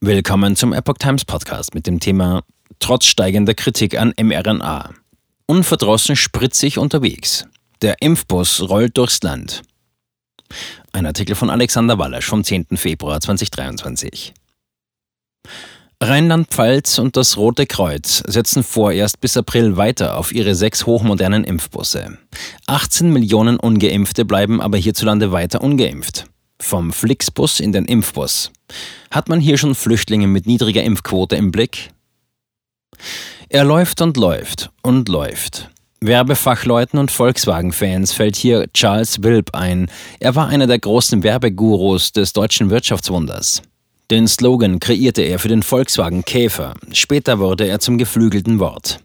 Willkommen zum Epoch Times Podcast mit dem Thema Trotz steigender Kritik an mRNA. Unverdrossen spritzig unterwegs. Der Impfbus rollt durchs Land. Ein Artikel von Alexander Wallasch vom 10. Februar 2023. Rheinland-Pfalz und das Rote Kreuz setzen vorerst bis April weiter auf ihre sechs hochmodernen Impfbusse. 18 Millionen Ungeimpfte bleiben aber hierzulande weiter ungeimpft. Vom Flixbus in den Impfbus. Hat man hier schon Flüchtlinge mit niedriger Impfquote im Blick? Er läuft und läuft und läuft. Werbefachleuten und Volkswagen-Fans fällt hier Charles Wilp ein. Er war einer der großen Werbegurus des deutschen Wirtschaftswunders. Den Slogan kreierte er für den Volkswagen Käfer. Später wurde er zum geflügelten Wort.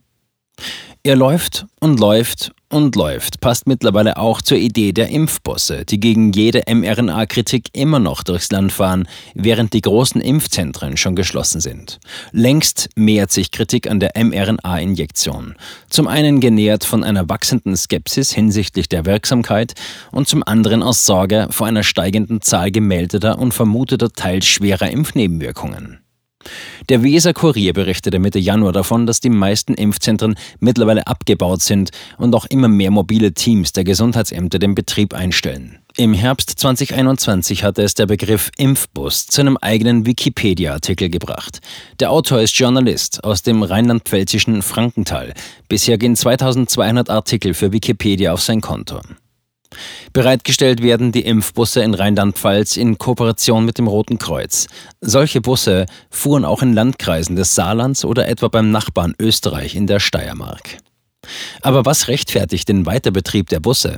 Er läuft und läuft und läuft passt mittlerweile auch zur Idee der Impfbosse, die gegen jede mRNA-Kritik immer noch durchs Land fahren, während die großen Impfzentren schon geschlossen sind. Längst mehrt sich Kritik an der mRNA-Injektion. Zum einen genährt von einer wachsenden Skepsis hinsichtlich der Wirksamkeit und zum anderen aus Sorge vor einer steigenden Zahl gemeldeter und vermuteter teils schwerer Impfnebenwirkungen. Der Weser Kurier berichtete Mitte Januar davon, dass die meisten Impfzentren mittlerweile abgebaut sind und auch immer mehr mobile Teams der Gesundheitsämter den Betrieb einstellen. Im Herbst 2021 hatte es der Begriff Impfbus zu einem eigenen Wikipedia-Artikel gebracht. Der Autor ist Journalist aus dem rheinland-pfälzischen Frankenthal. Bisher gehen 2200 Artikel für Wikipedia auf sein Konto. Bereitgestellt werden die Impfbusse in Rheinland-Pfalz in Kooperation mit dem Roten Kreuz. Solche Busse fuhren auch in Landkreisen des Saarlands oder etwa beim Nachbarn Österreich in der Steiermark. Aber was rechtfertigt den Weiterbetrieb der Busse?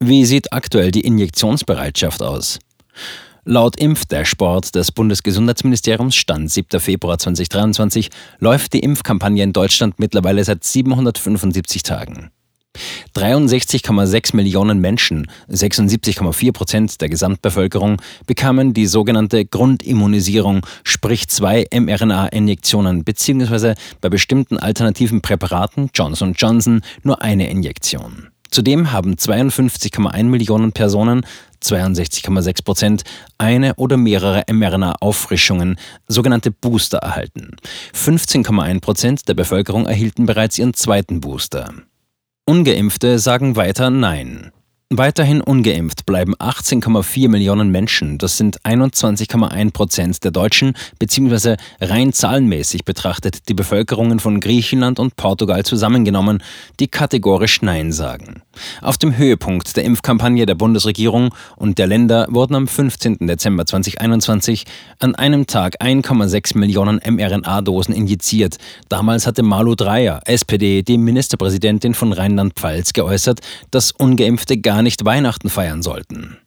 Wie sieht aktuell die Injektionsbereitschaft aus? Laut Impfdashboard des Bundesgesundheitsministeriums Stand 7. Februar 2023 läuft die Impfkampagne in Deutschland mittlerweile seit 775 Tagen. 63,6 Millionen Menschen, 76,4 Prozent der Gesamtbevölkerung, bekamen die sogenannte Grundimmunisierung, sprich zwei mRNA-Injektionen, beziehungsweise bei bestimmten alternativen Präparaten Johnson Johnson nur eine Injektion. Zudem haben 52,1 Millionen Personen, 62,6 Prozent, eine oder mehrere mRNA-Auffrischungen, sogenannte Booster, erhalten. 15,1 Prozent der Bevölkerung erhielten bereits ihren zweiten Booster. Ungeimpfte sagen weiter Nein. Weiterhin ungeimpft bleiben 18,4 Millionen Menschen. Das sind 21,1 Prozent der Deutschen, beziehungsweise rein zahlenmäßig betrachtet die Bevölkerungen von Griechenland und Portugal zusammengenommen, die kategorisch Nein sagen. Auf dem Höhepunkt der Impfkampagne der Bundesregierung und der Länder wurden am 15. Dezember 2021 an einem Tag 1,6 Millionen mRNA-Dosen injiziert. Damals hatte Malu Dreyer, SPD, die Ministerpräsidentin von Rheinland-Pfalz, geäußert, dass ungeimpfte gar gar nicht Weihnachten feiern sollten.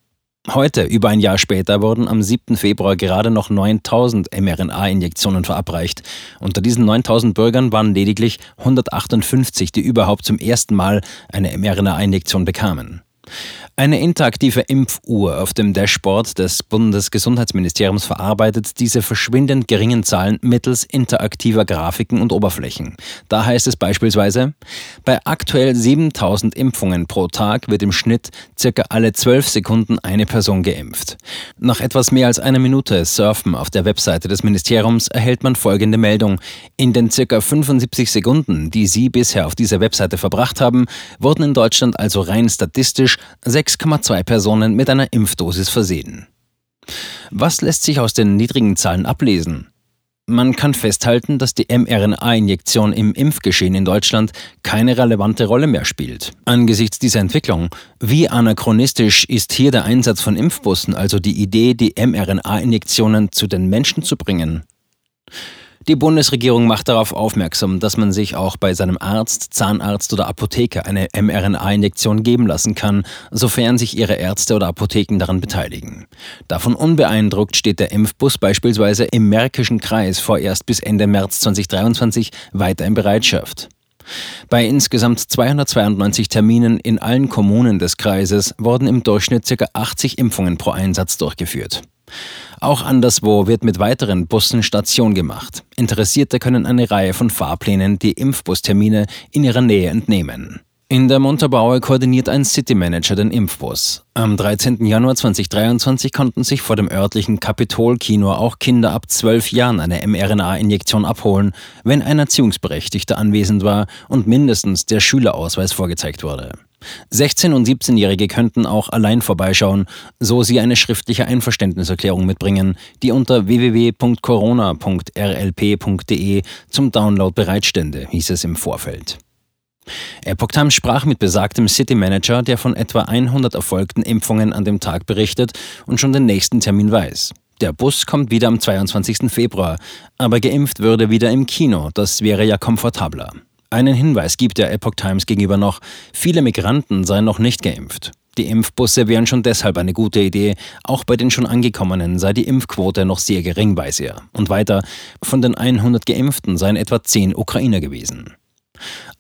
Heute, über ein Jahr später, wurden am 7. Februar gerade noch 9000 mRNA-Injektionen verabreicht. Unter diesen 9000 Bürgern waren lediglich 158, die überhaupt zum ersten Mal eine mRNA-Injektion bekamen. Eine interaktive Impfuhr auf dem Dashboard des Bundesgesundheitsministeriums verarbeitet diese verschwindend geringen Zahlen mittels interaktiver Grafiken und Oberflächen. Da heißt es beispielsweise, bei aktuell 7000 Impfungen pro Tag wird im Schnitt circa alle 12 Sekunden eine Person geimpft. Nach etwas mehr als einer Minute Surfen auf der Webseite des Ministeriums erhält man folgende Meldung. In den circa 75 Sekunden, die Sie bisher auf dieser Webseite verbracht haben, wurden in Deutschland also rein statistisch 6,2 Personen mit einer Impfdosis versehen. Was lässt sich aus den niedrigen Zahlen ablesen? Man kann festhalten, dass die mRNA-Injektion im Impfgeschehen in Deutschland keine relevante Rolle mehr spielt. Angesichts dieser Entwicklung, wie anachronistisch ist hier der Einsatz von Impfbussen, also die Idee, die mRNA-Injektionen zu den Menschen zu bringen? Die Bundesregierung macht darauf aufmerksam, dass man sich auch bei seinem Arzt, Zahnarzt oder Apotheker eine mRNA-Injektion geben lassen kann, sofern sich ihre Ärzte oder Apotheken daran beteiligen. Davon unbeeindruckt steht der Impfbus beispielsweise im Märkischen Kreis vorerst bis Ende März 2023 weiter in Bereitschaft. Bei insgesamt 292 Terminen in allen Kommunen des Kreises wurden im Durchschnitt ca. 80 Impfungen pro Einsatz durchgeführt. Auch anderswo wird mit weiteren Bussen Station gemacht. Interessierte können eine Reihe von Fahrplänen die Impfbustermine in ihrer Nähe entnehmen. In der Montabaur koordiniert ein City Manager den Impfbus. Am 13. Januar 2023 konnten sich vor dem örtlichen Kapitol-Kino auch Kinder ab 12 Jahren eine mRNA-Injektion abholen, wenn ein Erziehungsberechtigter anwesend war und mindestens der Schülerausweis vorgezeigt wurde. 16- und 17-Jährige könnten auch allein vorbeischauen, so sie eine schriftliche Einverständniserklärung mitbringen, die unter www.corona.rlp.de zum Download bereitstände, hieß es im Vorfeld. Epoch Times sprach mit besagtem City Manager, der von etwa 100 erfolgten Impfungen an dem Tag berichtet und schon den nächsten Termin weiß. Der Bus kommt wieder am 22. Februar, aber geimpft würde wieder im Kino, das wäre ja komfortabler. Einen Hinweis gibt der Epoch Times gegenüber noch, viele Migranten seien noch nicht geimpft. Die Impfbusse wären schon deshalb eine gute Idee, auch bei den schon angekommenen sei die Impfquote noch sehr gering, weiß er. Und weiter, von den 100 Geimpften seien etwa 10 Ukrainer gewesen.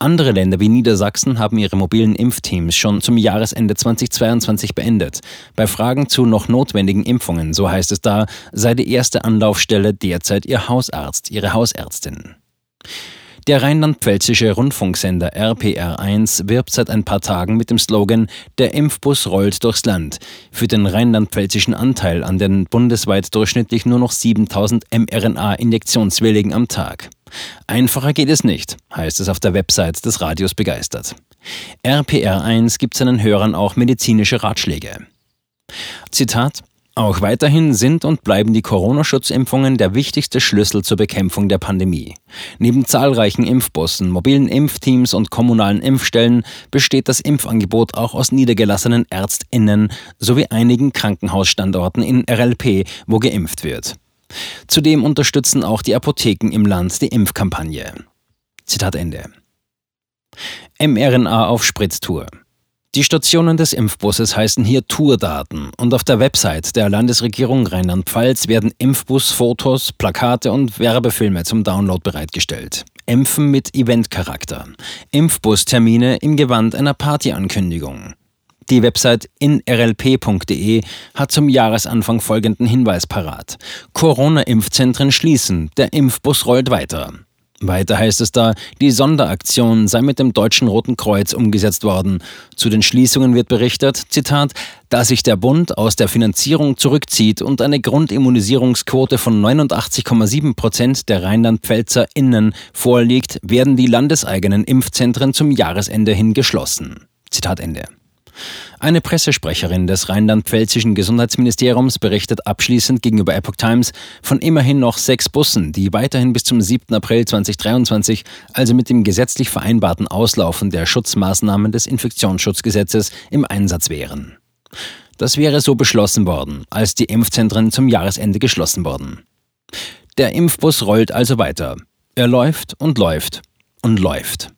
Andere Länder wie Niedersachsen haben ihre mobilen Impfteams schon zum Jahresende 2022 beendet. Bei Fragen zu noch notwendigen Impfungen, so heißt es da, sei die erste Anlaufstelle derzeit ihr Hausarzt, ihre Hausärztin. Der rheinland-pfälzische Rundfunksender RPR1 wirbt seit ein paar Tagen mit dem Slogan Der Impfbus rollt durchs Land für den rheinland-pfälzischen Anteil an den bundesweit durchschnittlich nur noch 7000 mRNA-Injektionswilligen am Tag. Einfacher geht es nicht, heißt es auf der Website des Radios begeistert. RPR1 gibt seinen Hörern auch medizinische Ratschläge. Zitat auch weiterhin sind und bleiben die Corona-Schutzimpfungen der wichtigste Schlüssel zur Bekämpfung der Pandemie. Neben zahlreichen Impfbussen, mobilen Impfteams und kommunalen Impfstellen besteht das Impfangebot auch aus niedergelassenen Ärztinnen sowie einigen Krankenhausstandorten in RLP, wo geimpft wird. Zudem unterstützen auch die Apotheken im Land die Impfkampagne. Zitat Ende. mRNA auf Spritztour. Die Stationen des Impfbusses heißen hier Tourdaten und auf der Website der Landesregierung Rheinland-Pfalz werden Impfbus-Fotos, Plakate und Werbefilme zum Download bereitgestellt. Impfen mit Eventcharakter. Impfbustermine im Gewand einer Partyankündigung. Die Website inrlp.de hat zum Jahresanfang folgenden Hinweis parat. Corona-Impfzentren schließen, der Impfbus rollt weiter. Weiter heißt es da, die Sonderaktion sei mit dem Deutschen Roten Kreuz umgesetzt worden. Zu den Schließungen wird berichtet, Zitat, da sich der Bund aus der Finanzierung zurückzieht und eine Grundimmunisierungsquote von 89,7 Prozent der Rheinland-Pfälzer Innen vorliegt, werden die landeseigenen Impfzentren zum Jahresende hin geschlossen. Zitat Ende. Eine Pressesprecherin des rheinland-pfälzischen Gesundheitsministeriums berichtet abschließend gegenüber Epoch Times von immerhin noch sechs Bussen, die weiterhin bis zum 7. April 2023, also mit dem gesetzlich vereinbarten Auslaufen der Schutzmaßnahmen des Infektionsschutzgesetzes, im Einsatz wären. Das wäre so beschlossen worden, als die Impfzentren zum Jahresende geschlossen wurden. Der Impfbus rollt also weiter. Er läuft und läuft und läuft.